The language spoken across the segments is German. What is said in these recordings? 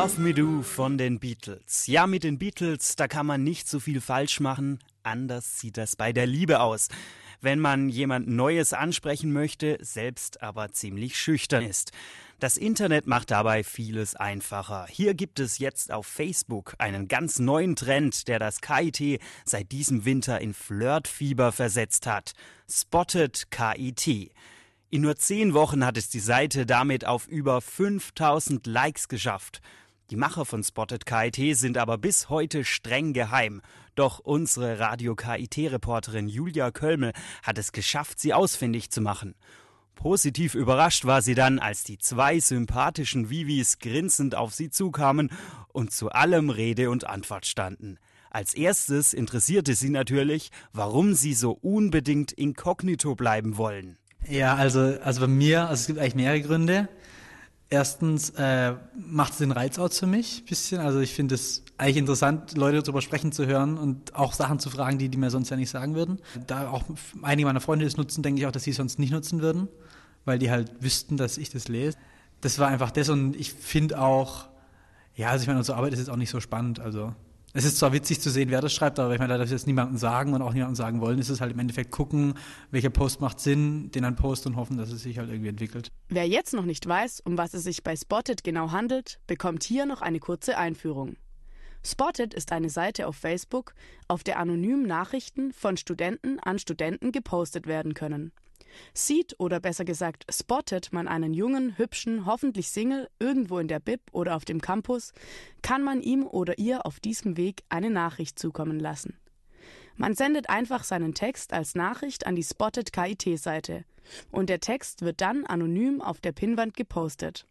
Love Me Do von den Beatles. Ja, mit den Beatles, da kann man nicht so viel falsch machen. Anders sieht das bei der Liebe aus. Wenn man jemand Neues ansprechen möchte, selbst aber ziemlich schüchtern ist. Das Internet macht dabei vieles einfacher. Hier gibt es jetzt auf Facebook einen ganz neuen Trend, der das KIT seit diesem Winter in Flirtfieber versetzt hat. Spotted KIT. In nur zehn Wochen hat es die Seite damit auf über 5000 Likes geschafft. Die Macher von Spotted KIT sind aber bis heute streng geheim. Doch unsere Radio KIT-Reporterin Julia Kölmel hat es geschafft, sie ausfindig zu machen. Positiv überrascht war sie dann, als die zwei sympathischen Vivis grinsend auf sie zukamen und zu allem Rede und Antwort standen. Als erstes interessierte sie natürlich, warum sie so unbedingt inkognito bleiben wollen. Ja, also, also bei mir, also es gibt eigentlich mehrere Gründe. Erstens äh, macht es den Reiz aus für mich ein bisschen. Also ich finde es eigentlich interessant, Leute darüber sprechen zu hören und auch Sachen zu fragen, die die mir sonst ja nicht sagen würden. Da auch einige meiner Freunde es nutzen, denke ich auch, dass sie es sonst nicht nutzen würden, weil die halt wüssten, dass ich das lese. Das war einfach das und ich finde auch, ja, also ich meine, unsere Arbeit ist jetzt auch nicht so spannend. Also es ist zwar witzig zu sehen, wer das schreibt, aber ich meine, da das jetzt niemandem sagen und auch niemandem sagen wollen, ist es halt im Endeffekt gucken, welcher Post macht Sinn, den dann posten und hoffen, dass es sich halt irgendwie entwickelt. Wer jetzt noch nicht weiß, um was es sich bei Spotted genau handelt, bekommt hier noch eine kurze Einführung. Spotted ist eine Seite auf Facebook, auf der anonym Nachrichten von Studenten an Studenten gepostet werden können. Sieht oder besser gesagt spottet man einen jungen, hübschen, hoffentlich Single irgendwo in der Bib oder auf dem Campus, kann man ihm oder ihr auf diesem Weg eine Nachricht zukommen lassen. Man sendet einfach seinen Text als Nachricht an die Spotted KIT-Seite und der Text wird dann anonym auf der Pinnwand gepostet.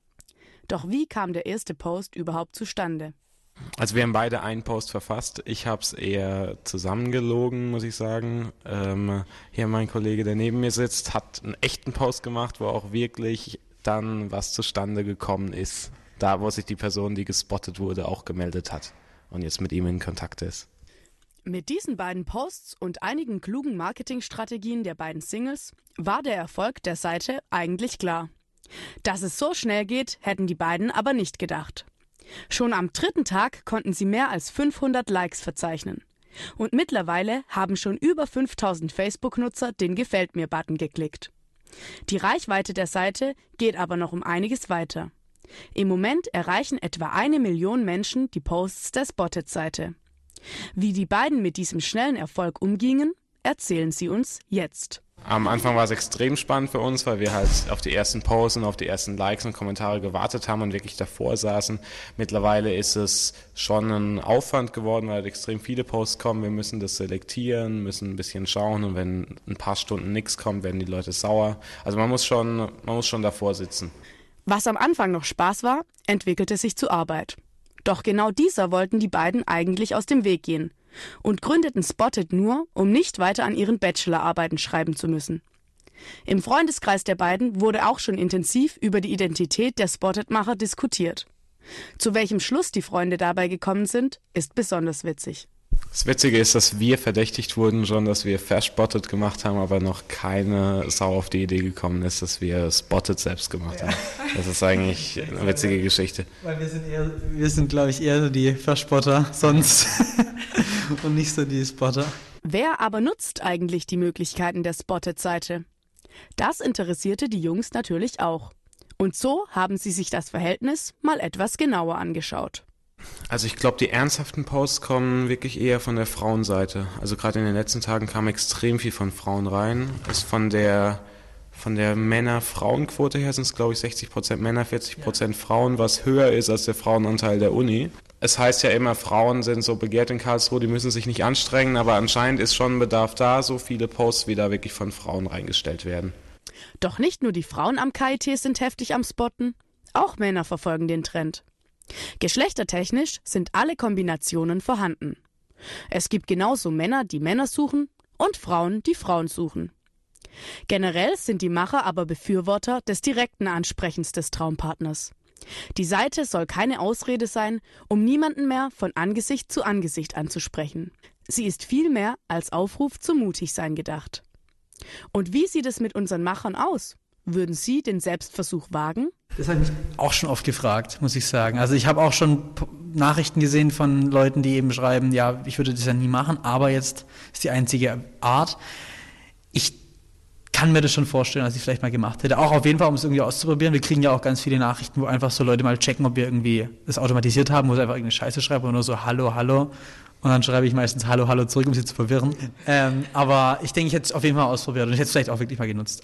Doch wie kam der erste Post überhaupt zustande? Also wir haben beide einen Post verfasst. Ich habe es eher zusammengelogen, muss ich sagen. Ähm, hier mein Kollege, der neben mir sitzt, hat einen echten Post gemacht, wo auch wirklich dann was zustande gekommen ist. Da, wo sich die Person, die gespottet wurde, auch gemeldet hat und jetzt mit ihm in Kontakt ist. Mit diesen beiden Posts und einigen klugen Marketingstrategien der beiden Singles war der Erfolg der Seite eigentlich klar. Dass es so schnell geht, hätten die beiden aber nicht gedacht. Schon am dritten Tag konnten sie mehr als 500 Likes verzeichnen. Und mittlerweile haben schon über 5000 Facebook-Nutzer den Gefällt mir-Button geklickt. Die Reichweite der Seite geht aber noch um einiges weiter. Im Moment erreichen etwa eine Million Menschen die Posts der Spotted-Seite. Wie die beiden mit diesem schnellen Erfolg umgingen, erzählen sie uns jetzt. Am Anfang war es extrem spannend für uns, weil wir halt auf die ersten Posts und auf die ersten Likes und Kommentare gewartet haben und wirklich davor saßen. Mittlerweile ist es schon ein Aufwand geworden, weil halt extrem viele Posts kommen. Wir müssen das selektieren, müssen ein bisschen schauen und wenn ein paar Stunden nichts kommt, werden die Leute sauer. Also man muss schon, man muss schon davor sitzen. Was am Anfang noch Spaß war, entwickelte sich zu Arbeit. Doch genau dieser wollten die beiden eigentlich aus dem Weg gehen und gründeten Spotted nur, um nicht weiter an ihren Bachelorarbeiten schreiben zu müssen. Im Freundeskreis der beiden wurde auch schon intensiv über die Identität der Spotted-Macher diskutiert. Zu welchem Schluss die Freunde dabei gekommen sind, ist besonders witzig. Das Witzige ist, dass wir verdächtigt wurden schon, dass wir Verspotted gemacht haben, aber noch keine Sau auf die Idee gekommen ist, dass wir Spotted selbst gemacht ja. haben. Das ist eigentlich eine witzige Geschichte. Weil wir sind eher, wir sind glaube ich eher die Verspotter sonst und nicht so die Spotter. Wer aber nutzt eigentlich die Möglichkeiten der Spotted-Seite? Das interessierte die Jungs natürlich auch. Und so haben sie sich das Verhältnis mal etwas genauer angeschaut. Also ich glaube, die ernsthaften Posts kommen wirklich eher von der Frauenseite. Also gerade in den letzten Tagen kam extrem viel von Frauen rein. Ist von der von der Männer-Frauen-Quote her sind es, glaube ich, 60 Prozent Männer, 40 Prozent Frauen, was höher ist als der Frauenanteil der Uni. Es heißt ja immer, Frauen sind so begehrt in Karlsruhe, die müssen sich nicht anstrengen, aber anscheinend ist schon Bedarf da, so viele Posts wie da wirklich von Frauen reingestellt werden. Doch nicht nur die Frauen am KIT sind heftig am Spotten, auch Männer verfolgen den Trend. Geschlechtertechnisch sind alle Kombinationen vorhanden. Es gibt genauso Männer, die Männer suchen und Frauen, die Frauen suchen. Generell sind die Macher aber Befürworter des direkten Ansprechens des Traumpartners. Die Seite soll keine Ausrede sein, um niemanden mehr von Angesicht zu Angesicht anzusprechen. Sie ist vielmehr als Aufruf zum Mutigsein gedacht. Und wie sieht es mit unseren Machern aus? Würden Sie den Selbstversuch wagen? Das habe ich auch schon oft gefragt, muss ich sagen. Also ich habe auch schon Nachrichten gesehen von Leuten, die eben schreiben, ja, ich würde das ja nie machen, aber jetzt ist die einzige Art. Ich kann mir das schon vorstellen, dass ich vielleicht mal gemacht hätte. Auch auf jeden Fall, um es irgendwie auszuprobieren. Wir kriegen ja auch ganz viele Nachrichten, wo einfach so Leute mal checken, ob wir irgendwie das automatisiert haben, wo sie einfach irgendeine Scheiße schreiben oder nur so Hallo, Hallo. Und dann schreibe ich meistens Hallo, Hallo zurück, um sie zu verwirren. Ähm, aber ich denke, ich hätte es auf jeden Fall ausprobiert und ich hätte es vielleicht auch wirklich mal genutzt.